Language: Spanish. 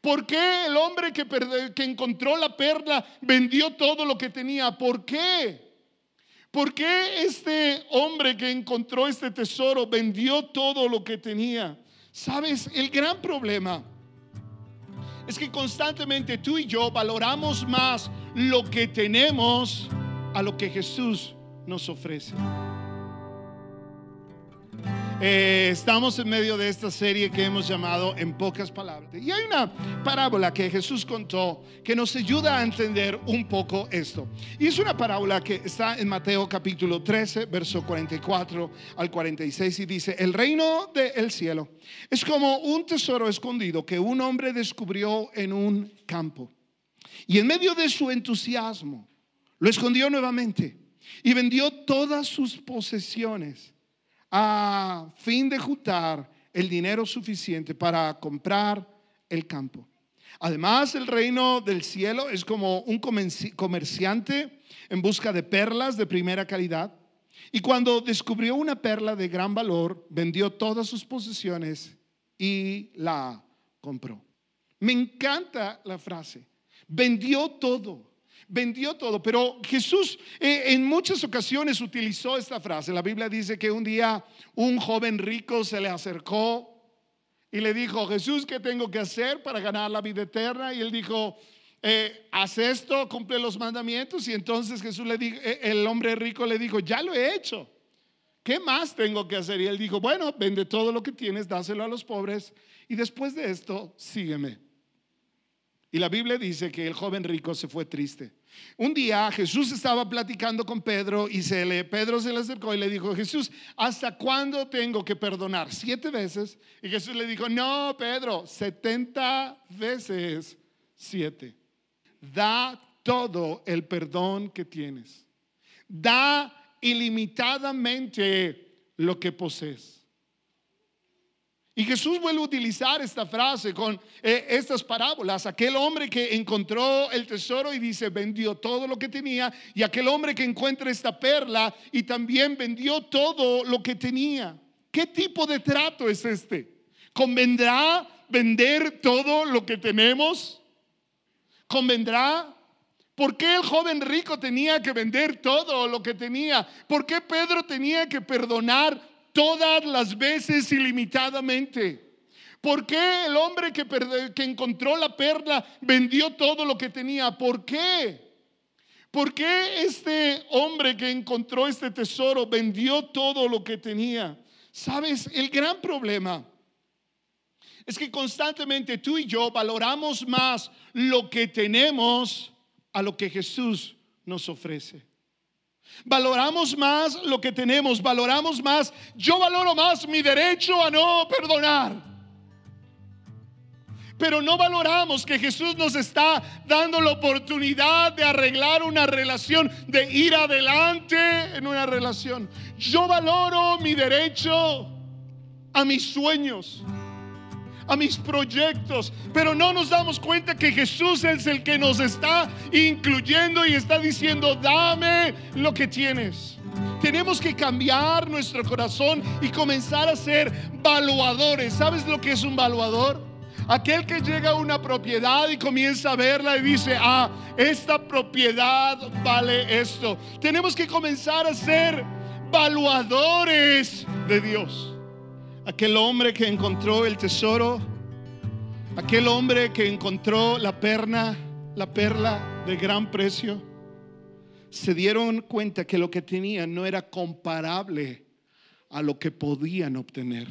¿Por qué el hombre que, encontró la perla vendió todo lo que tenía? ¿Por qué? ¿Por qué este hombre que encontró este tesoro vendió todo lo que tenía? Sabes, el gran problema es que constantemente tú y yo valoramos más lo que tenemos a lo que Jesús nos ofrece. Eh, estamos en medio de esta serie que hemos llamado En pocas palabras. Y hay una parábola que Jesús contó que nos ayuda a entender un poco esto. Y es una parábola que está en Mateo capítulo 13, verso 44 al 46 y dice, el reino del cielo es como un tesoro escondido que un hombre descubrió en un campo. Y en medio de su entusiasmo, lo escondió nuevamente y vendió todas sus posesiones a fin de juntar el dinero suficiente para comprar el campo. Además, el reino del cielo es como un comerciante en busca de perlas de primera calidad. Y cuando descubrió una perla de gran valor, vendió todas sus posesiones y la compró. Me encanta la frase. Vendió todo vendió todo. Pero Jesús eh, en muchas ocasiones utilizó esta frase. La Biblia dice que un día un joven rico se le acercó y le dijo, Jesús, ¿qué tengo que hacer para ganar la vida eterna? Y él dijo, eh, haz esto, cumple los mandamientos. Y entonces Jesús le dijo, eh, el hombre rico le dijo, ya lo he hecho. ¿Qué más tengo que hacer? Y él dijo, bueno, vende todo lo que tienes, dáselo a los pobres y después de esto, sígueme. Y la Biblia dice que el joven rico se fue triste. Un día Jesús estaba platicando con Pedro y se le, Pedro se le acercó y le dijo, Jesús, ¿hasta cuándo tengo que perdonar? Siete veces. Y Jesús le dijo, no, Pedro, setenta veces siete. Da todo el perdón que tienes. Da ilimitadamente lo que posees. Y Jesús vuelve a utilizar esta frase con eh, estas parábolas. Aquel hombre que encontró el tesoro y dice, vendió todo lo que tenía. Y aquel hombre que encuentra esta perla y también vendió todo lo que tenía. ¿Qué tipo de trato es este? ¿Convendrá vender todo lo que tenemos? ¿Convendrá? ¿Por qué el joven rico tenía que vender todo lo que tenía? ¿Por qué Pedro tenía que perdonar todas las veces ilimitadamente. ¿Por qué el hombre que, encontró la perla vendió todo lo que tenía? ¿Por qué? ¿Por qué este hombre que encontró este tesoro vendió todo lo que tenía? Sabes, el gran problema es que constantemente tú y yo valoramos más lo que tenemos a lo que Jesús nos ofrece. Valoramos más lo que tenemos, valoramos más, yo valoro más mi derecho a no perdonar. Pero no valoramos que Jesús nos está dando la oportunidad de arreglar una relación, de ir adelante en una relación. Yo valoro mi derecho a mis sueños a mis proyectos, pero no nos damos cuenta que Jesús es el que nos está incluyendo y está diciendo, dame lo que tienes. Tenemos que cambiar nuestro corazón y comenzar a ser valuadores. ¿Sabes lo que es un valuador? Aquel que llega a una propiedad y comienza a verla y dice, ah, esta propiedad vale esto. Tenemos que comenzar a ser valuadores de Dios aquel hombre que encontró el tesoro, aquel hombre que encontró la perla, la perla de gran precio, se dieron cuenta que lo que tenían no era comparable a lo que podían obtener.